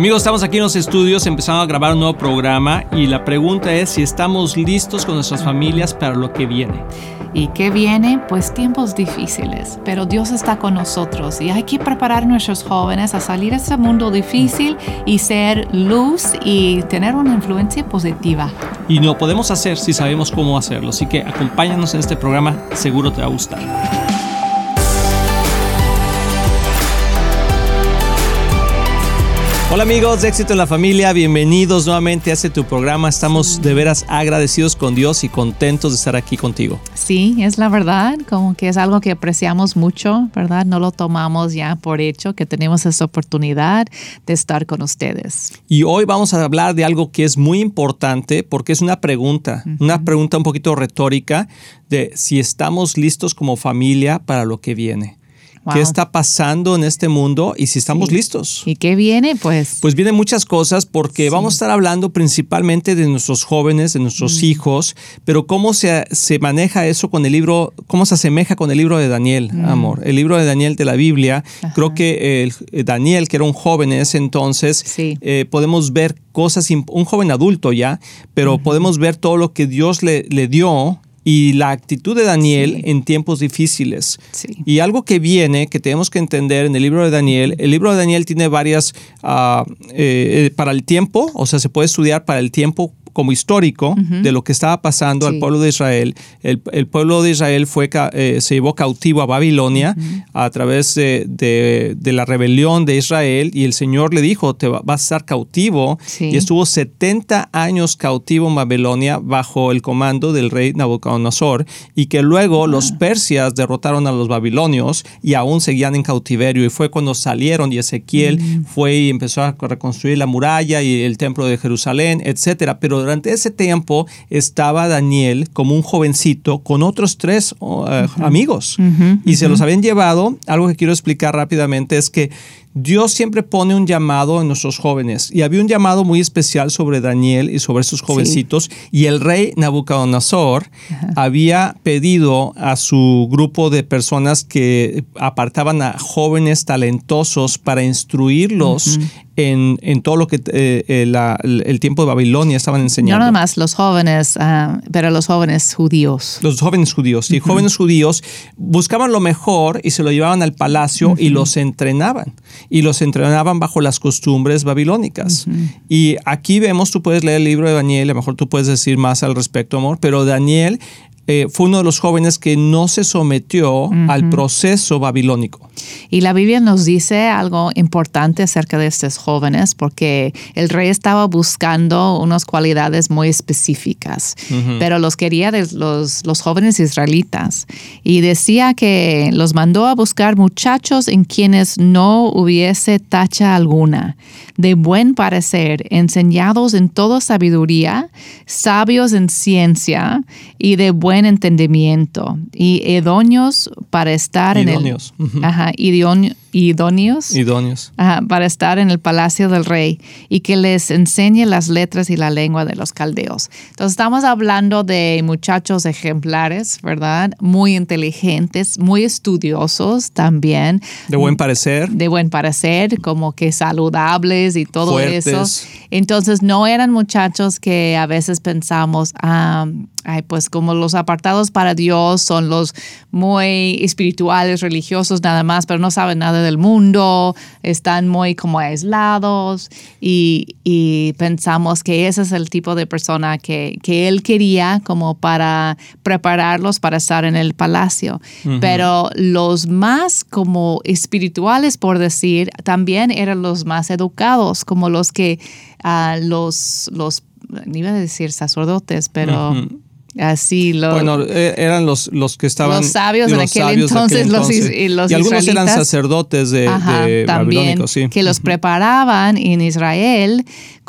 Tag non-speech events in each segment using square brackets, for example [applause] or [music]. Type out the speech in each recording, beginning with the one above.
Amigos, estamos aquí en los estudios empezando a grabar un nuevo programa y la pregunta es si estamos listos con nuestras familias para lo que viene. ¿Y qué viene? Pues tiempos difíciles, pero Dios está con nosotros y hay que preparar a nuestros jóvenes a salir de este mundo difícil y ser luz y tener una influencia positiva. Y lo podemos hacer si sabemos cómo hacerlo, así que acompáñanos en este programa, seguro te va a gustar. Hola amigos de Éxito en la Familia, bienvenidos nuevamente a este tu programa. Estamos de veras agradecidos con Dios y contentos de estar aquí contigo. Sí, es la verdad, como que es algo que apreciamos mucho, ¿verdad? No lo tomamos ya por hecho que tenemos esta oportunidad de estar con ustedes. Y hoy vamos a hablar de algo que es muy importante porque es una pregunta, una pregunta un poquito retórica de si estamos listos como familia para lo que viene. ¿Qué está pasando en este mundo y si estamos listos? ¿Y qué viene? Pues. Pues vienen muchas cosas porque vamos a estar hablando principalmente de nuestros jóvenes, de nuestros mm. hijos, pero cómo se, se, maneja eso con el libro, cómo se asemeja con el libro de Daniel, mm. amor. El libro de Daniel de la Biblia. Creo que eh, Daniel, que era un joven en ese entonces, eh, podemos ver cosas, un joven adulto ya, pero podemos ver todo lo que Dios le, le dio y la actitud de Daniel en tiempos difíciles. Y algo que viene, que tenemos que entender en el libro de Daniel, el libro de Daniel tiene varias, ah, eh, eh, para el tiempo, o sea, se puede estudiar para el tiempo como histórico de lo que estaba pasando al pueblo de Israel. El, pueblo de Israel fue, eh, se llevó cautivo a Babilonia a través de, la rebelión de Israel y el Señor le dijo, te vas a estar cautivo. Y estuvo 70 años cautivo en Babilonia bajo el comando del rey Nabucodonosor y que luego los persias derrotaron a los babilonios y aún seguían en cautiverio. Y fue cuando salieron y Ezequiel fue y empezó a reconstruir la muralla y el templo de Jerusalén, etcétera. Pero durante ese tiempo estaba Daniel como un jovencito con otros tres eh, amigos. Y se los habían llevado. Algo que quiero explicar rápidamente es que Dios siempre pone un llamado en nuestros jóvenes. Y había un llamado muy especial sobre Daniel y sobre esos jovencitos. Y el rey Nabucodonosor había pedido a su grupo de personas que apartaban a jóvenes talentosos para instruirlos en, todo lo que eh, eh, el tiempo de Babilonia estaban enseñando. No nada más los jóvenes, ah, pero los jóvenes judíos. Los jóvenes judíos. Y jóvenes judíos buscaban lo mejor y se lo llevaban al palacio y los entrenaban y los entrenaban bajo las costumbres babilónicas. Y aquí vemos, tú puedes leer el libro de Daniel, a lo mejor tú puedes decir más al respecto, amor, pero Daniel eh, fue uno de los jóvenes que no se sometió al proceso babilónico. Y la Biblia nos dice algo importante acerca de estos jóvenes porque el rey estaba buscando unas cualidades muy específicas, pero los quería de los, los jóvenes israelitas. Y decía que los mandó a buscar muchachos en quienes no hubiese tacha alguna, de buen parecer, enseñados en toda sabiduría, sabios en ciencia y de buen entendimiento y idóneos para estar en el... Ajá, idóneos, idóneos. para estar en el palacio del rey y que les enseñe las letras y la lengua de los caldeos. Entonces estamos hablando de muchachos ejemplares, ¿verdad? Muy inteligentes, muy estudiosos también. De buen parecer. De buen parecer, como que saludables y todo eso. Entonces no eran muchachos que a veces pensamos, ah, ay, pues como los apartados para Dios son los muy espirituales, religiosos nada más, pero no saben nada del mundo, están muy como aislados y, pensamos que ese es el tipo de persona que, él quería como para prepararlos para estar en el palacio. Pero los más como espirituales, por decir, también eran los más educados, como los que uh, los, los, iba a decir sacerdotes, pero... Así lo, bueno, e, eran los, los que estaban. Los sabios, de, aquel entonces, Los, y, los y algunos eran sacerdotes de, Ajá, también, sí. Que los preparaban en Israel,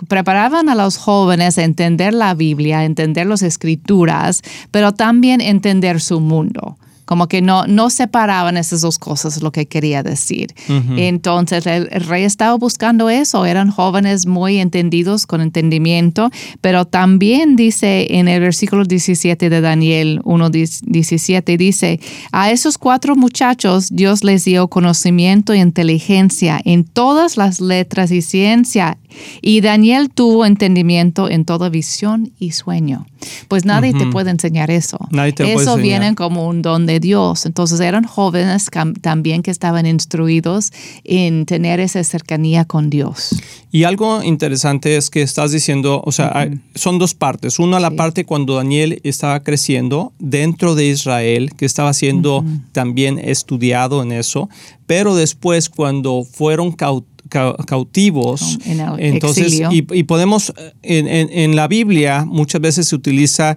preparaban a los jóvenes a entender la Biblia, a entender las escrituras, pero también entender su mundo como que no, no separaban esas dos cosas, lo que quería decir. Entonces el, rey estaba buscando eso, eran jóvenes muy entendidos, con entendimiento, pero también dice en el versículo 17 de Daniel 1.17, dice, a esos cuatro muchachos Dios les dio conocimiento y inteligencia en todas las letras y ciencia y Daniel tuvo entendimiento en toda visión y sueño. Pues nadie te puede enseñar eso. eso viene como un don de Dios. Entonces eran jóvenes también que estaban instruidos en tener esa cercanía con Dios. Y algo interesante es que estás diciendo, o sea, son dos partes. Una, la parte cuando Daniel estaba creciendo dentro de Israel, que estaba siendo también estudiado en eso, pero después cuando fueron cautivos. Entonces, y, podemos, en, la Biblia muchas veces se utiliza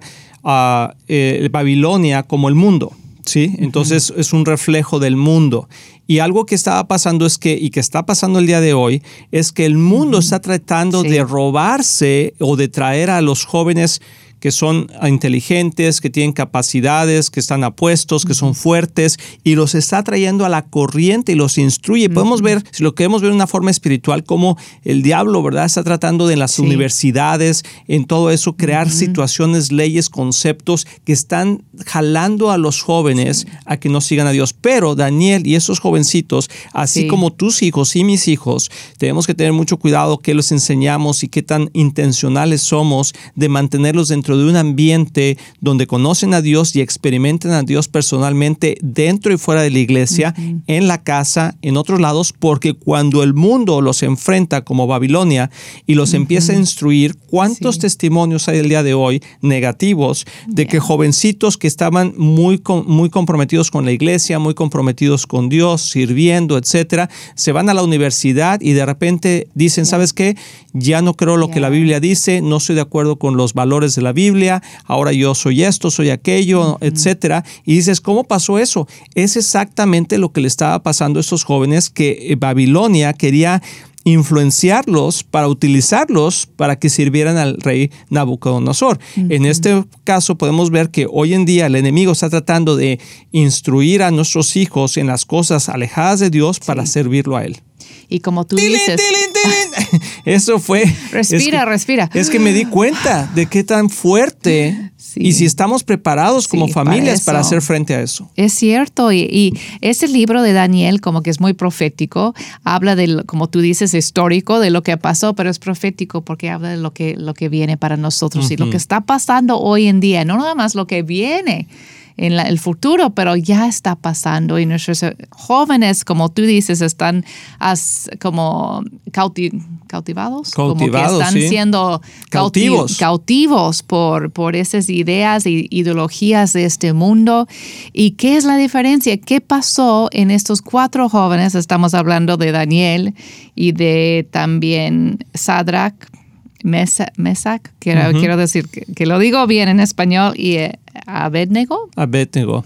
eh, Babilonia como el mundo. ¿Sí? Entonces es un reflejo del mundo. Y algo que estaba pasando es que, y que está pasando el día de hoy, es que el mundo está tratando de robarse o de traer a los jóvenes que son inteligentes, que tienen capacidades, que están apuestos, que son fuertes y los está trayendo a la corriente y los instruye. Podemos ver, si lo queremos ver de una forma espiritual, como el diablo, ¿verdad? Está tratando de en las universidades, en todo eso, crear situaciones, leyes, conceptos que están jalando a los jóvenes a que no sigan a Dios. Pero Daniel y esos jovencitos, así como tus hijos y mis hijos, tenemos que tener mucho cuidado que los enseñamos y qué tan intencionales somos de mantenerlos dentro de un ambiente donde conocen a Dios y experimentan a Dios personalmente dentro y fuera de la iglesia, en la casa, en otros lados, porque cuando el mundo los enfrenta como Babilonia y los empieza a instruir, ¿cuántos testimonios hay el día de hoy negativos de que jovencitos que estaban muy, muy comprometidos con la iglesia, muy comprometidos con Dios, sirviendo, etcétera, se van a la universidad y de repente dicen, ¿sabes qué? Ya no creo lo que la Biblia dice, no estoy de acuerdo con los valores de la Biblia, ahora yo soy esto, soy aquello, etcétera. Y dices, ¿cómo pasó eso? Es exactamente lo que le estaba pasando a estos jóvenes que eh, Babilonia quería influenciarlos para utilizarlos para que sirvieran al rey Nabucodonosor. En este caso podemos ver que hoy en día el enemigo está tratando de instruir a nuestros hijos en las cosas alejadas de Dios para servirlo a él. Y como tú dices... [laughs] Eso fue... Respira, respira. Es que me di cuenta de qué tan fuerte y si estamos preparados como familias para, hacer frente a eso. Es cierto. Y, ese libro de Daniel como que es muy profético. Habla de, como tú dices, histórico de lo que pasó, pero es profético porque habla de lo que, lo que viene para nosotros y lo que está pasando hoy en día. No nada más lo que viene en el futuro, pero ya está pasando y nuestros eh, jóvenes, como tú dices, están como cautivados, como que están siendo cautivos, cautivos por, por esas ideas e ideologías de este mundo. ¿Y qué es la diferencia? ¿Qué pasó en estos cuatro jóvenes? Estamos hablando de Daniel y de también Sadrach, Mesac, quiero, quiero decir que, lo digo bien en español, y eh, Abednego. Abednego.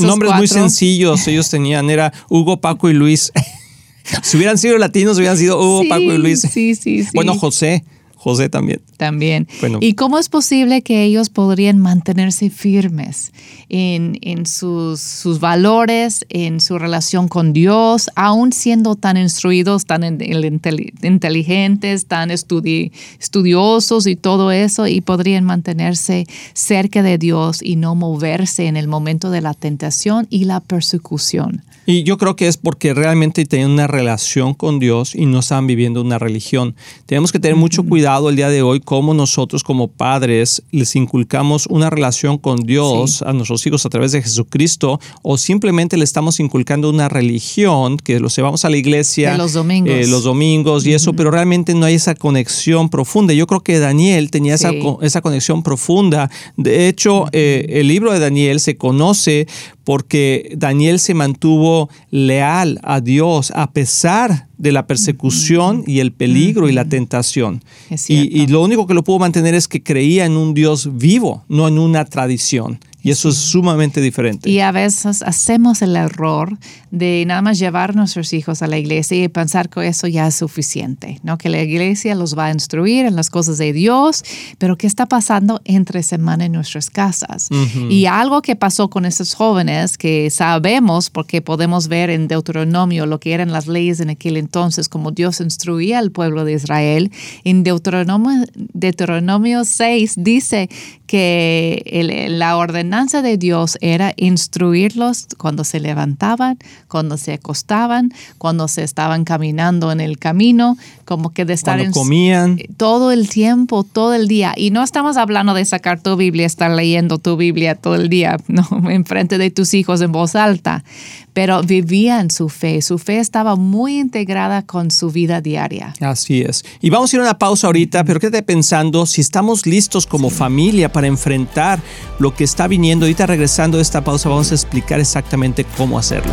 nombres muy sencillos ellos tenían, era Hugo, Paco y Luis. [laughs] si hubieran sido latinos, hubieran sido Hugo, Paco y Luis. Sí, sí, sí. Bueno, José. José también. También. ¿Y cómo es posible que ellos podrían mantenerse firmes en, sus, sus, valores, en su relación con Dios, aún siendo tan instruidos, tan inteligentes, tan estudiosos y todo eso, y podrían mantenerse cerca de Dios y no moverse en el momento de la tentación y la persecución? Y yo creo que es porque realmente tienen una relación con Dios y no están viviendo una religión. Tenemos que tener mucho cuidado el día de hoy cómo nosotros como padres les inculcamos una relación con Dios a nuestros hijos a través de Jesucristo o simplemente le estamos inculcando una religión que los llevamos a la iglesia los domingos, eh, los domingos y eso, pero realmente no hay esa conexión profunda. Yo creo que Daniel tenía esa, esa conexión profunda. De hecho, eh, el libro de Daniel se conoce porque Daniel se mantuvo leal a Dios a pesar de la persecución y el peligro y la tentación. Y, lo único que lo pudo mantener es que creía en un Dios vivo, no en una tradición. Y eso es sumamente diferente. Y a veces hacemos el error de nada más llevar a nuestros hijos a la iglesia y pensar que eso ya es suficiente, ¿no? Que la iglesia los va a instruir en las cosas de Dios, pero ¿qué está pasando entre semana en nuestras casas? Y algo que pasó con esos jóvenes que sabemos porque podemos ver en Deuteronomio lo que eran las leyes en aquel entonces, como Dios instruía al pueblo de Israel, en Deuteronomio, Deuteronomio 6 dice que la ordenanza de Dios era instruirlos cuando se levantaban, cuando se acostaban, cuando se estaban caminando en el camino, como que de estar cuando comían todo el tiempo, todo el día. Y no estamos hablando de sacar tu Biblia, estar leyendo tu Biblia todo el día, [laughs] no, enfrente de tus hijos en voz alta, pero vivían su fe. Su fe estaba muy integrada con su vida diaria. Así es. Y vamos a ir a una pausa ahorita, pero quédate pensando si estamos listos como familia para enfrentar lo que está viniendo. Ahorita regresando de esta pausa vamos a explicar exactamente cómo hacerlo.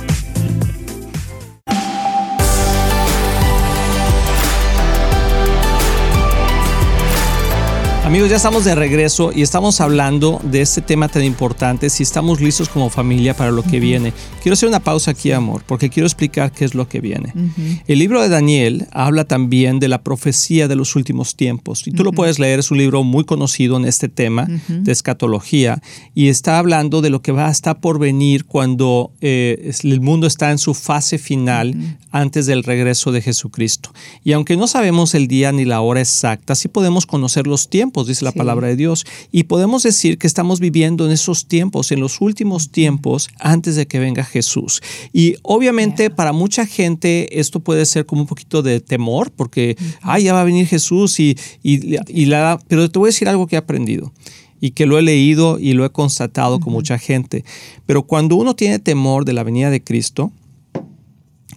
Amigos, ya estamos de regreso y estamos hablando de este tema tan importante, si estamos listos como familia para lo que viene. Quiero hacer una pausa aquí, amor, porque quiero explicar qué es lo que viene. El libro de Daniel habla también de la profecía de los últimos tiempos. Y tú lo puedes leer, es un libro muy conocido en este tema de escatología y está hablando de lo que va a estar por venir cuando eh, el mundo está en su fase final antes del regreso de Jesucristo. Y aunque no sabemos el día ni la hora exacta, sí podemos conocer los tiempos dice la palabra de Dios. Y podemos decir que estamos viviendo en esos tiempos, en los últimos tiempos, antes de que venga Jesús. Y obviamente para mucha gente esto puede ser como un poquito de temor, porque, ay, ya va a venir Jesús y, y, la... Pero te voy a decir algo que he aprendido y que lo he leído y lo he constatado con mucha gente. Pero cuando uno tiene temor de la venida de Cristo,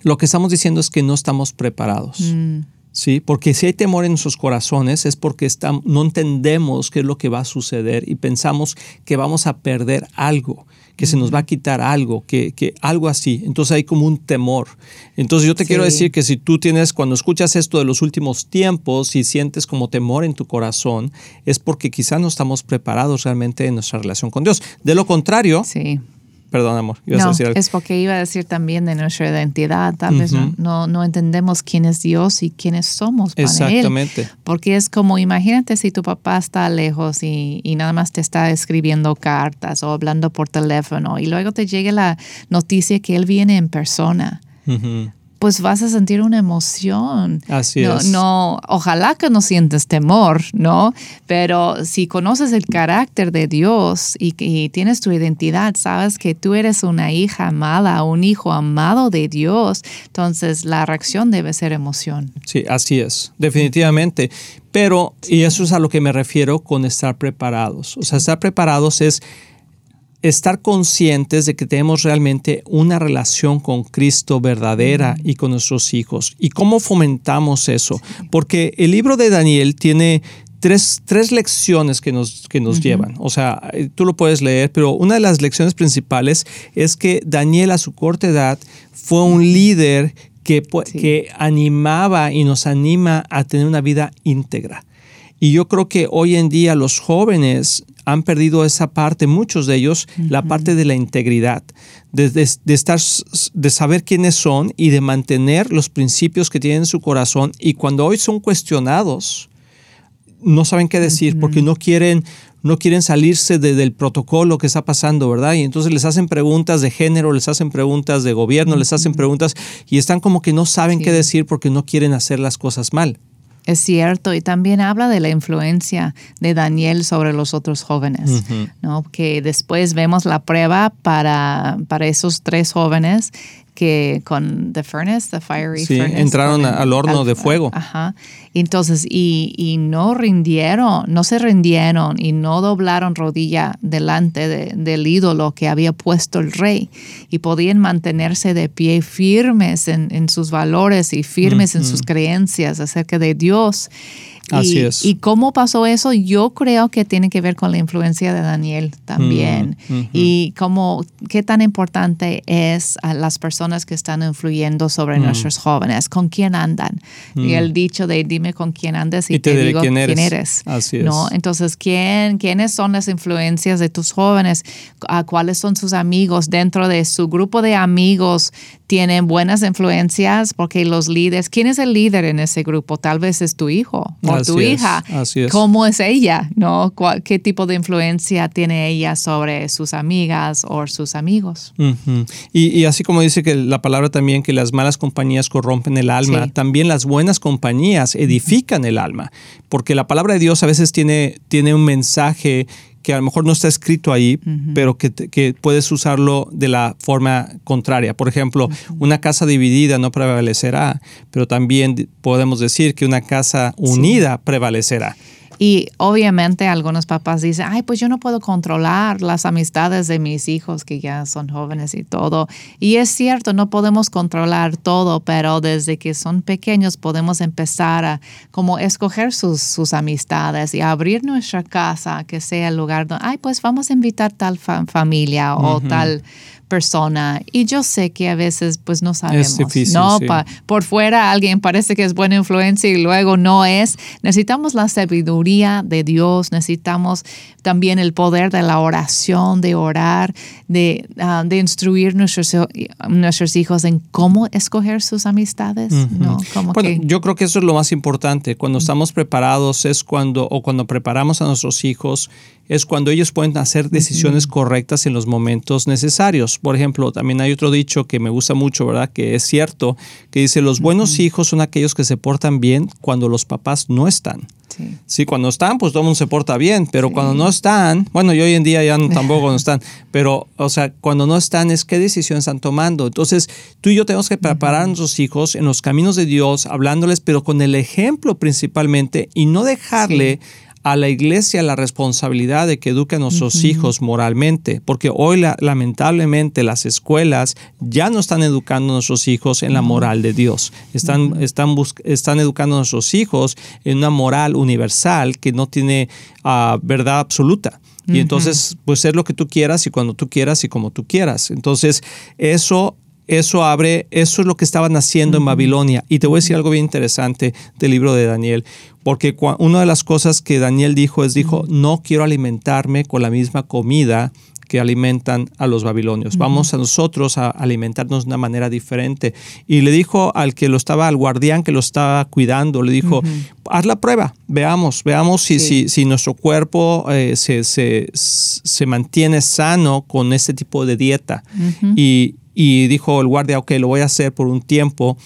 lo que estamos diciendo es que no estamos preparados. Mm. ¿Sí? Porque si hay temor en nuestros corazones es porque no entendemos qué es lo que va a suceder y pensamos que vamos a perder algo, que se nos va a quitar algo, que, que algo así. Entonces hay como un temor. Entonces yo te quiero decir que si tú tienes, cuando escuchas esto de los últimos tiempos y sientes como temor en tu corazón, es porque quizá no estamos preparados realmente en nuestra relación con Dios. De lo contrario, sí perdón, amor. no, es porque iba a decir también de nuestra identidad. Tal vez no, no, entendemos quién es Dios y quiénes somos para Exactamente. Porque es como, imagínate si tu papá está lejos y, y, nada más te está escribiendo cartas o hablando por teléfono y luego te llega la noticia que él viene en persona pues vas a sentir una emoción. Así no, es. No, ojalá que no sientes temor, ¿no? Pero si conoces el carácter de Dios y, y tienes tu identidad, sabes que tú eres una hija amada, un hijo amado de Dios, entonces la reacción debe ser emoción. Sí, así es, definitivamente. Pero, y eso es a lo que me refiero con estar preparados. O sea, estar preparados es estar conscientes de que tenemos realmente una relación con Cristo verdadera y con nuestros hijos. ¿Y cómo fomentamos eso? Porque el libro de Daniel tiene tres, tres lecciones que nos, que nos llevan. O sea, tú lo puedes leer, pero una de las lecciones principales es que Daniel a su corta edad fue un líder que, que animaba y nos anima a tener una vida íntegra. Y yo creo que hoy en día los jóvenes han perdido esa parte, muchos de ellos, la parte de la integridad, de, estar, de saber quiénes son y de mantener los principios que tienen en su corazón. Y cuando hoy son cuestionados, no saben qué decir porque no quieren, no quieren salirse del protocolo que está pasando, ¿verdad? Y entonces les hacen preguntas de género, les hacen preguntas de gobierno, les hacen preguntas y están como que no saben qué decir porque no quieren hacer las cosas mal. Es cierto, y también habla de la influencia de Daniel sobre los otros jóvenes, ¿no? que después vemos la prueba para, para esos tres jóvenes que con the furnace, the fiery sí, entraron al horno de fuego. Ajá. Entonces, y, y, no rindieron, no se rindieron y no doblaron rodilla delante del ídolo que había puesto el rey y podían mantenerse de pie firmes en, en sus valores y firmes en sus creencias acerca de Dios. Así y, es. ¿Y cómo pasó eso? Yo creo que tiene que ver con la influencia de Daniel también. Mm, y cómo, qué tan importante es a las personas que están influyendo sobre mm. nuestros jóvenes, con quién andan. Y mm. el dicho de dime con quién andas y, te, digo quién eres. Así es. ¿no? Entonces, ¿quién, ¿quiénes son las influencias de tus jóvenes? ¿A ¿Cuáles son sus amigos? Dentro de su grupo de amigos tienen buenas influencias porque los líderes, ¿quién es el líder en ese grupo? Tal vez es tu hijo tu hija. ¿Cómo es ella? ¿No? ¿Qué tipo de influencia tiene ella sobre sus amigas o sus amigos? y, así como dice que la palabra también que las malas compañías corrompen el alma, también las buenas compañías edifican el alma, porque la palabra de Dios a veces tiene, tiene un mensaje que a lo mejor no está escrito ahí, pero que, que, puedes usarlo de la forma contraria. Por ejemplo, una casa dividida no prevalecerá, pero también podemos decir que una casa unida prevalecerá. Y obviamente algunos papás dicen, ay, pues yo no puedo controlar las amistades de mis hijos que ya son jóvenes y todo. Y es cierto, no podemos controlar todo, pero desde que son pequeños podemos empezar a como escoger sus, sus amistades y abrir nuestra casa que sea el lugar donde, ay, pues vamos a invitar tal familia o tal persona. Y yo sé que a veces pues no sabemos. ¿no? por fuera alguien parece que es buena influencia y luego no es. Necesitamos la sabiduría de Dios, necesitamos también el poder de la oración, de orar, de, ah, de instruir nuestros, nuestros hijos en cómo escoger sus amistades. ¿no? bueno, yo creo que eso es lo más importante. Cuando estamos preparados es cuando, o cuando preparamos a nuestros hijos, es cuando ellos pueden hacer decisiones correctas en los momentos necesarios. Por ejemplo, también hay otro dicho que me gusta mucho, ¿verdad? Que es cierto, que dice, los buenos hijos son aquellos que se portan bien cuando los papás no están. Sí. cuando están, pues todo el mundo se porta bien, pero cuando no están, bueno, y hoy en día ya no, tampoco no están, [laughs] pero, o sea, cuando no están es qué decisión están tomando. Entonces, tú y yo tenemos que preparar a nuestros hijos en los caminos de Dios, hablándoles, pero con el ejemplo principalmente, y no dejarle a la iglesia la responsabilidad de que eduque a nuestros hijos moralmente, porque hoy lamentablemente las escuelas ya no están educando a nuestros hijos en la moral de Dios, están, están, están educando a nuestros hijos en una moral universal que no tiene ah, verdad absoluta. Y entonces, pues es lo que tú quieras y cuando tú quieras y como tú quieras. Entonces, eso eso abre, eso es lo que estaban haciendo en Babilonia. Y te voy a decir algo bien interesante del libro de Daniel, porque una de las cosas que Daniel dijo es, dijo, no quiero alimentarme con la misma comida que alimentan a los babilonios. Vamos a nosotros a alimentarnos de una manera diferente. Y le dijo al que lo estaba, al guardián que lo estaba cuidando, le dijo, haz la prueba, veamos, veamos si, si, si, nuestro cuerpo eh, se, se, se, mantiene sano con este tipo de dieta. y, y dijo el guardia, ok, lo voy a hacer por un tiempo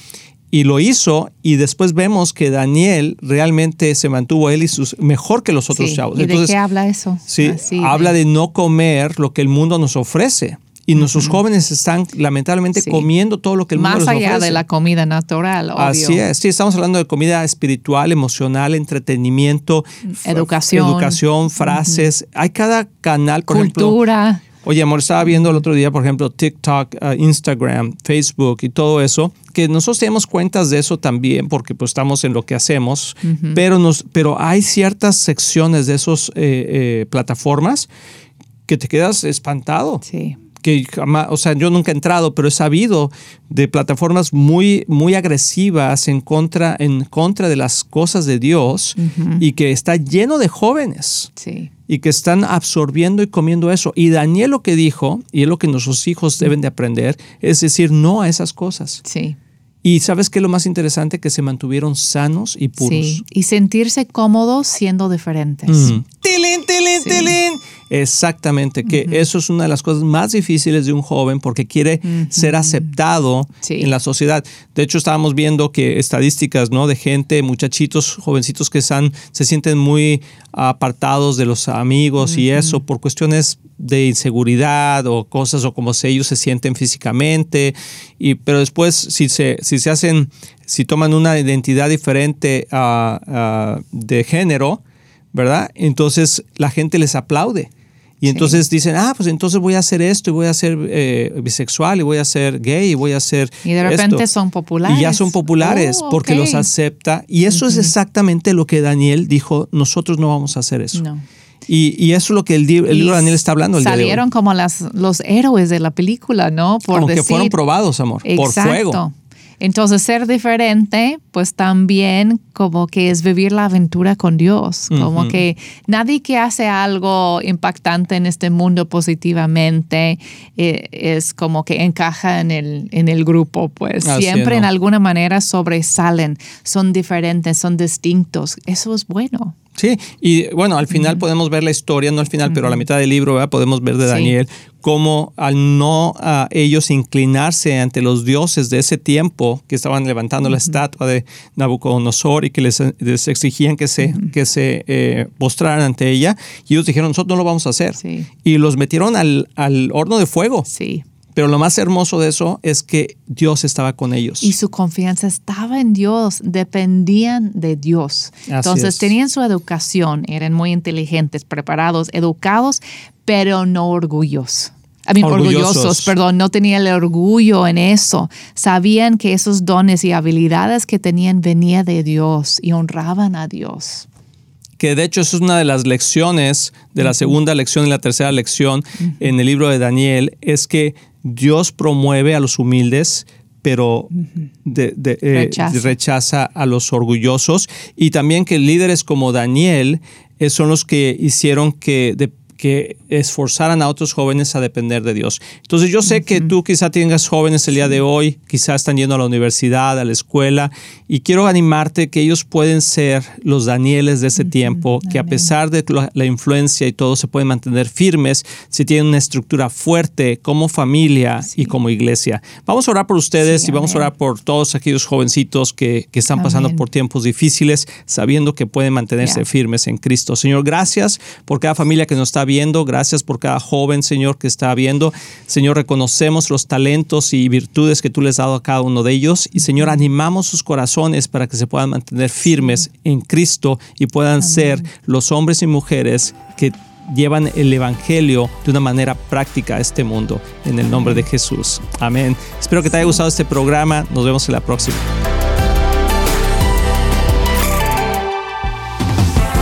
y lo hizo y después vemos que Daniel realmente se mantuvo él y sus mejor que los otros chavos. ¿Y de qué habla eso? Sí, habla de... no comer lo que el mundo nos ofrece. Y nuestros jóvenes están lamentablemente comiendo todo lo que el mundo les ofrece. Más allá de la comida natural, obvio. Así es, sí, estamos hablando de comida espiritual, emocional, entretenimiento, educación, educación frases. Hay cada canal, por Cultura. Oye, amor, estaba viendo el otro día, por ejemplo, TikTok, uh, Instagram, Facebook y todo eso, que nosotros tenemos cuentas de eso también porque pues estamos en lo que hacemos, pero, nos, pero hay ciertas secciones de esas eh, eh, plataformas que te quedas espantado. Sí que o sea, yo nunca he entrado, pero he sabido de plataformas muy, muy agresivas en contra, en contra de las cosas de Dios y que está lleno de jóvenes. Y que están absorbiendo y comiendo eso. Y Daniel lo que dijo, y es lo que nuestros hijos deben de aprender, es decir no a esas cosas. Sí. Y sabes qué es lo más interesante, que se mantuvieron sanos y puros. Sí, y sentirse cómodos siendo diferentes. ¡Tilín, tilín, tilín! Exactamente, que eso es una de las cosas más difíciles de un joven porque quiere ser aceptado en la sociedad. De hecho, estábamos viendo que estadísticas ¿no? de gente, muchachitos, jovencitos que están, se sienten muy apartados de los amigos y eso por cuestiones de inseguridad o cosas o como ellos se sienten físicamente. Y, pero después, si se, si se hacen, si toman una identidad diferente de género, ¿verdad? Entonces la gente les aplaude. Y entonces dicen, ah, pues entonces voy a hacer esto y voy a ser eh, bisexual y voy a ser gay y voy a ser... Y de repente son populares. Y ya son populares oh, porque los acepta. Y eso es exactamente lo que Daniel dijo, nosotros no vamos a hacer eso. Y, y, eso es lo que el, libro de Daniel está hablando. El salieron como las, los héroes de la película, ¿no? Por como que fueron probados, amor, por fuego. Entonces, ser diferente, pues también como que es vivir la aventura con Dios. Como que nadie que hace algo impactante en este mundo positivamente eh, es como que encaja en el, en el grupo, pues siempre en alguna manera sobresalen, son diferentes, son distintos. Eso es bueno. Sí, y bueno, al final podemos ver la historia, no al final, pero a la mitad del libro podemos ver de Daniel cómo al no a ellos inclinarse ante los dioses de ese tiempo que estaban levantando la estatua de Nabucodonosor y que les, exigían que se, que se eh, postraran ante ella, y ellos dijeron, nosotros no lo vamos a hacer. Y los metieron al, al horno de fuego. Sí. Pero lo más hermoso de eso es que Dios estaba con ellos. Y su confianza estaba en Dios, dependían de Dios. Entonces tenían su educación, eran muy inteligentes, preparados, educados, pero no orgullosos. I mean, orgullosos. perdón, no tenían el orgullo en eso. Sabían que esos dones y habilidades que tenían venía de Dios y honraban a Dios que de hecho es una de las lecciones de la segunda lección y la tercera lección en el libro de Daniel, es que Dios promueve a los humildes, pero eh, rechaza. a los orgullosos. Y también que líderes como Daniel eh, son los que hicieron que que esforzaran a otros jóvenes a depender de Dios. Entonces yo sé que tú quizá tengas jóvenes el día de hoy, quizá están yendo a la universidad, a la escuela, y quiero animarte que ellos pueden ser los Danieles de ese tiempo, que a pesar de la, influencia y todo se pueden mantener firmes si tienen una estructura fuerte como familia y como iglesia. Vamos a orar por ustedes y vamos a orar por todos aquellos jovencitos que, que están pasando por tiempos difíciles, sabiendo que pueden mantenerse firmes en Cristo. Señor, gracias por cada familia que nos está viendo. Gracias por cada joven, Señor, que está viendo. Señor, reconocemos los talentos y virtudes que tú les has dado a cada uno de ellos. Y Señor, animamos sus corazones para que se puedan mantener firmes en Cristo y puedan ser los hombres y mujeres que llevan el Evangelio de una manera práctica a este mundo. En el nombre de Jesús. Amén. Espero que te haya gustado este programa. Nos vemos en la próxima.